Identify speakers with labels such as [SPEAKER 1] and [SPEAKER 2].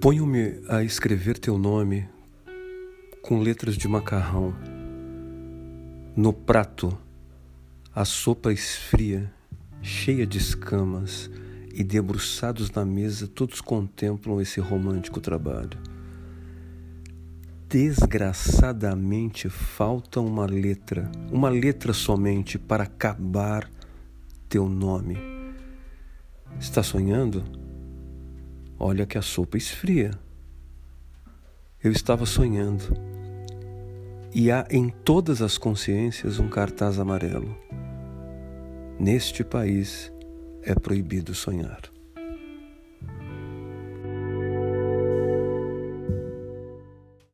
[SPEAKER 1] Ponho-me a escrever teu nome com letras de macarrão. No prato, a sopa esfria, cheia de escamas, e debruçados na mesa, todos contemplam esse romântico trabalho. Desgraçadamente falta uma letra, uma letra somente para acabar teu nome. Está sonhando? Olha que a sopa esfria. Eu estava sonhando. E há em todas as consciências um cartaz amarelo. Neste país é proibido sonhar.